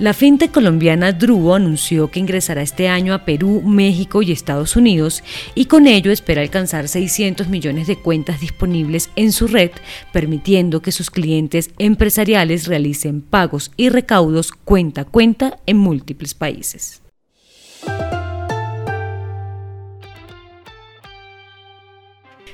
La fintech colombiana Drugo anunció que ingresará este año a Perú, México y Estados Unidos y con ello espera alcanzar 600 millones de cuentas disponibles en su red, permitiendo que sus clientes empresariales realicen pagos y recaudos cuenta a cuenta en múltiples países.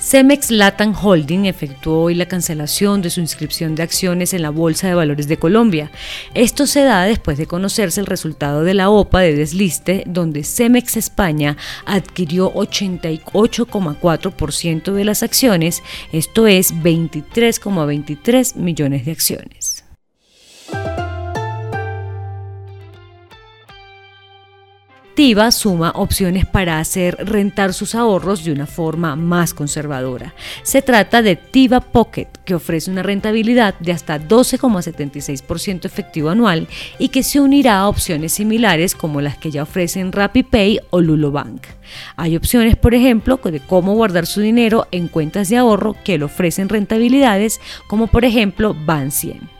Cemex Latam Holding efectuó hoy la cancelación de su inscripción de acciones en la Bolsa de Valores de Colombia. Esto se da después de conocerse el resultado de la OPA de desliste, donde Cemex España adquirió 88,4% de las acciones, esto es 23,23 millones de acciones. TIVA suma opciones para hacer rentar sus ahorros de una forma más conservadora. Se trata de TIVA Pocket, que ofrece una rentabilidad de hasta 12,76% efectivo anual y que se unirá a opciones similares como las que ya ofrecen RappiPay o Lulobank. Hay opciones, por ejemplo, de cómo guardar su dinero en cuentas de ahorro que le ofrecen rentabilidades como por ejemplo Ban 100.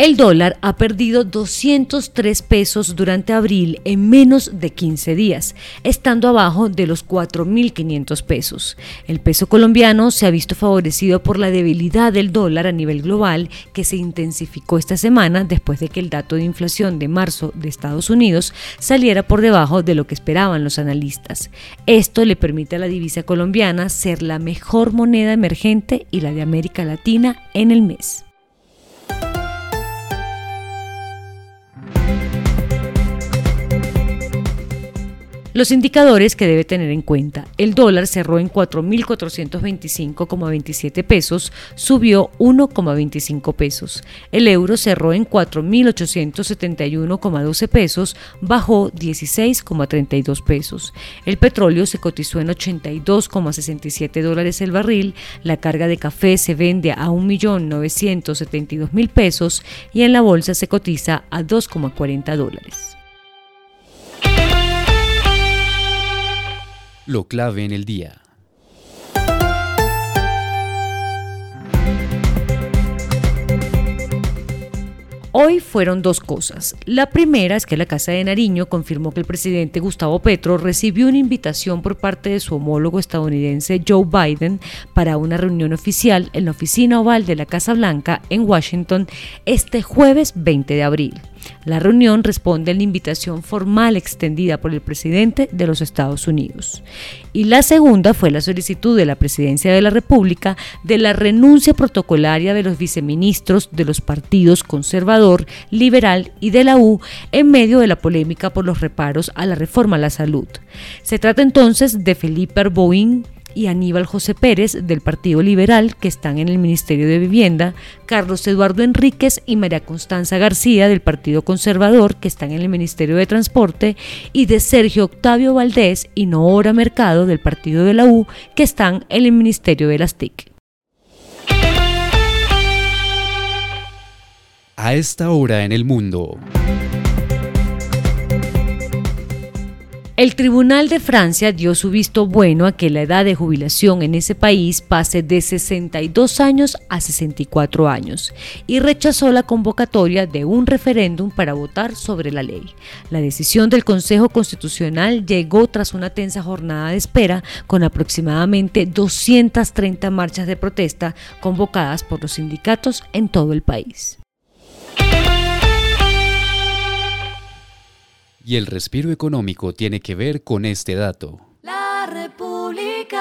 El dólar ha perdido 203 pesos durante abril en menos de 15 días, estando abajo de los 4.500 pesos. El peso colombiano se ha visto favorecido por la debilidad del dólar a nivel global que se intensificó esta semana después de que el dato de inflación de marzo de Estados Unidos saliera por debajo de lo que esperaban los analistas. Esto le permite a la divisa colombiana ser la mejor moneda emergente y la de América Latina en el mes. Los indicadores que debe tener en cuenta. El dólar cerró en 4.425,27 pesos, subió 1,25 pesos. El euro cerró en 4.871,12 pesos, bajó 16,32 pesos. El petróleo se cotizó en 82,67 dólares el barril. La carga de café se vende a 1.972.000 pesos y en la bolsa se cotiza a 2,40 dólares. Lo clave en el día. Hoy fueron dos cosas. La primera es que la Casa de Nariño confirmó que el presidente Gustavo Petro recibió una invitación por parte de su homólogo estadounidense Joe Biden para una reunión oficial en la oficina oval de la Casa Blanca en Washington este jueves 20 de abril. La reunión responde a la invitación formal extendida por el presidente de los Estados Unidos. Y la segunda fue la solicitud de la Presidencia de la República de la renuncia protocolaria de los viceministros de los partidos conservador, liberal y de la U en medio de la polémica por los reparos a la reforma a la salud. Se trata entonces de Felipe Arboin, y Aníbal José Pérez del Partido Liberal, que están en el Ministerio de Vivienda, Carlos Eduardo Enríquez y María Constanza García del Partido Conservador, que están en el Ministerio de Transporte, y de Sergio Octavio Valdés y Noora Mercado del Partido de la U, que están en el Ministerio de las TIC. A esta hora en el mundo. El Tribunal de Francia dio su visto bueno a que la edad de jubilación en ese país pase de 62 años a 64 años y rechazó la convocatoria de un referéndum para votar sobre la ley. La decisión del Consejo Constitucional llegó tras una tensa jornada de espera con aproximadamente 230 marchas de protesta convocadas por los sindicatos en todo el país. Y el respiro económico tiene que ver con este dato. La República.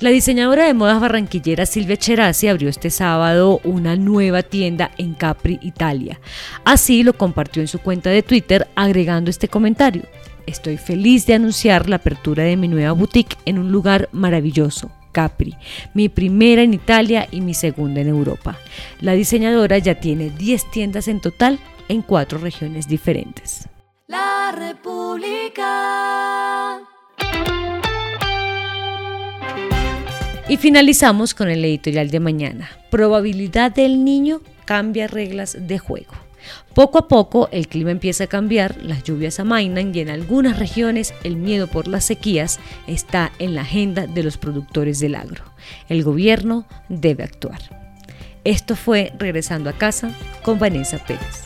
La diseñadora de modas barranquillera Silvia Cherasi abrió este sábado una nueva tienda en Capri, Italia. Así lo compartió en su cuenta de Twitter agregando este comentario. estoy feliz de anunciar la apertura de mi nueva boutique en un lugar maravilloso, Capri, mi primera en Italia y mi segunda en Europa. La diseñadora ya tiene 10 tiendas en total en cuatro regiones diferentes. La República. Y finalizamos con el editorial de mañana. Probabilidad del niño cambia reglas de juego. Poco a poco el clima empieza a cambiar, las lluvias amainan y en algunas regiones el miedo por las sequías está en la agenda de los productores del agro. El gobierno debe actuar. Esto fue Regresando a casa con Vanessa Pérez.